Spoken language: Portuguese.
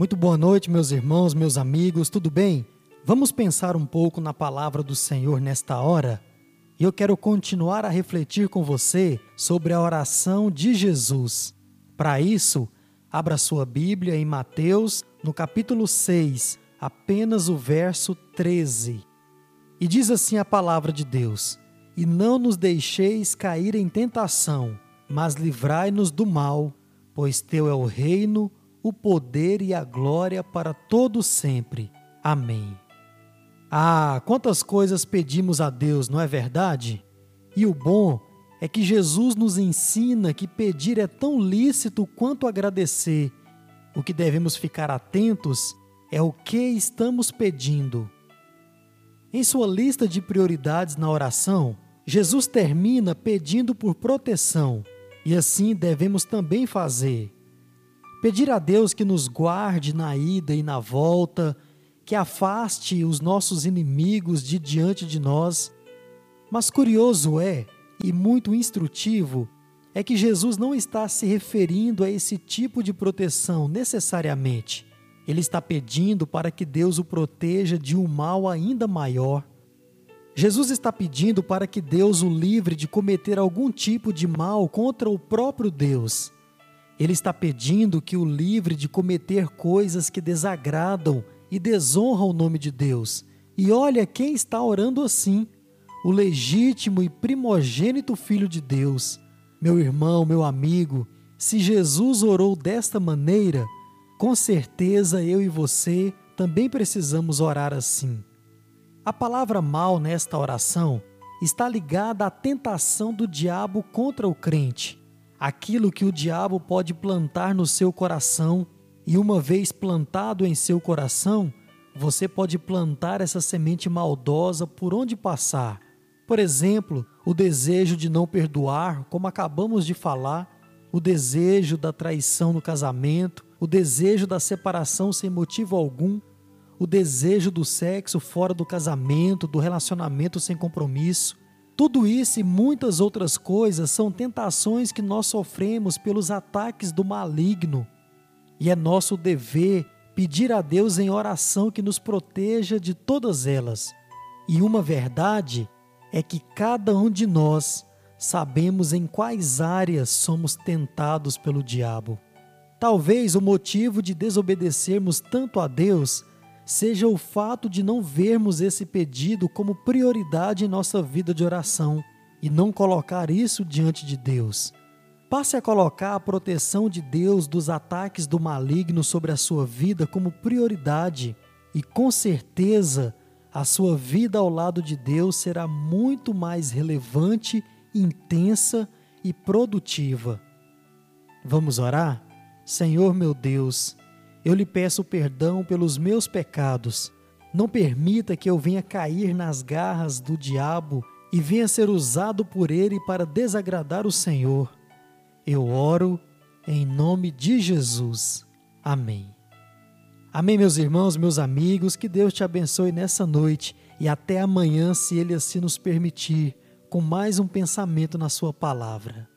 Muito boa noite, meus irmãos, meus amigos, tudo bem? Vamos pensar um pouco na palavra do Senhor nesta hora? E eu quero continuar a refletir com você sobre a oração de Jesus. Para isso, abra sua Bíblia em Mateus, no capítulo 6, apenas o verso 13. E diz assim a palavra de Deus: E não nos deixeis cair em tentação, mas livrai-nos do mal, pois teu é o reino, o poder e a glória para todo sempre. Amém. Ah, quantas coisas pedimos a Deus, não é verdade? E o bom é que Jesus nos ensina que pedir é tão lícito quanto agradecer. O que devemos ficar atentos é o que estamos pedindo. Em sua lista de prioridades na oração, Jesus termina pedindo por proteção, e assim devemos também fazer. Pedir a Deus que nos guarde na ida e na volta, que afaste os nossos inimigos de diante de nós. Mas curioso é, e muito instrutivo, é que Jesus não está se referindo a esse tipo de proteção necessariamente. Ele está pedindo para que Deus o proteja de um mal ainda maior. Jesus está pedindo para que Deus o livre de cometer algum tipo de mal contra o próprio Deus. Ele está pedindo que o livre de cometer coisas que desagradam e desonram o nome de Deus. E olha quem está orando assim: o legítimo e primogênito Filho de Deus. Meu irmão, meu amigo, se Jesus orou desta maneira, com certeza eu e você também precisamos orar assim. A palavra mal nesta oração está ligada à tentação do diabo contra o crente, aquilo que o diabo pode plantar no seu coração, e uma vez plantado em seu coração, você pode plantar essa semente maldosa por onde passar. Por exemplo, o desejo de não perdoar, como acabamos de falar, o desejo da traição no casamento, o desejo da separação sem motivo algum, o desejo do sexo fora do casamento, do relacionamento sem compromisso. Tudo isso e muitas outras coisas são tentações que nós sofremos pelos ataques do maligno. E é nosso dever pedir a Deus em oração que nos proteja de todas elas. E uma verdade é que cada um de nós sabemos em quais áreas somos tentados pelo diabo. Talvez o motivo de desobedecermos tanto a Deus seja o fato de não vermos esse pedido como prioridade em nossa vida de oração e não colocar isso diante de Deus. Passe a colocar a proteção de Deus dos ataques do maligno sobre a sua vida como prioridade e com certeza a sua vida ao lado de Deus será muito mais relevante, intensa e produtiva. Vamos orar? Senhor meu Deus, eu lhe peço perdão pelos meus pecados. Não permita que eu venha cair nas garras do diabo e venha ser usado por ele para desagradar o Senhor. Eu oro em nome de Jesus. Amém. Amém, meus irmãos, meus amigos, que Deus te abençoe nessa noite e até amanhã, se Ele assim nos permitir, com mais um pensamento na Sua palavra.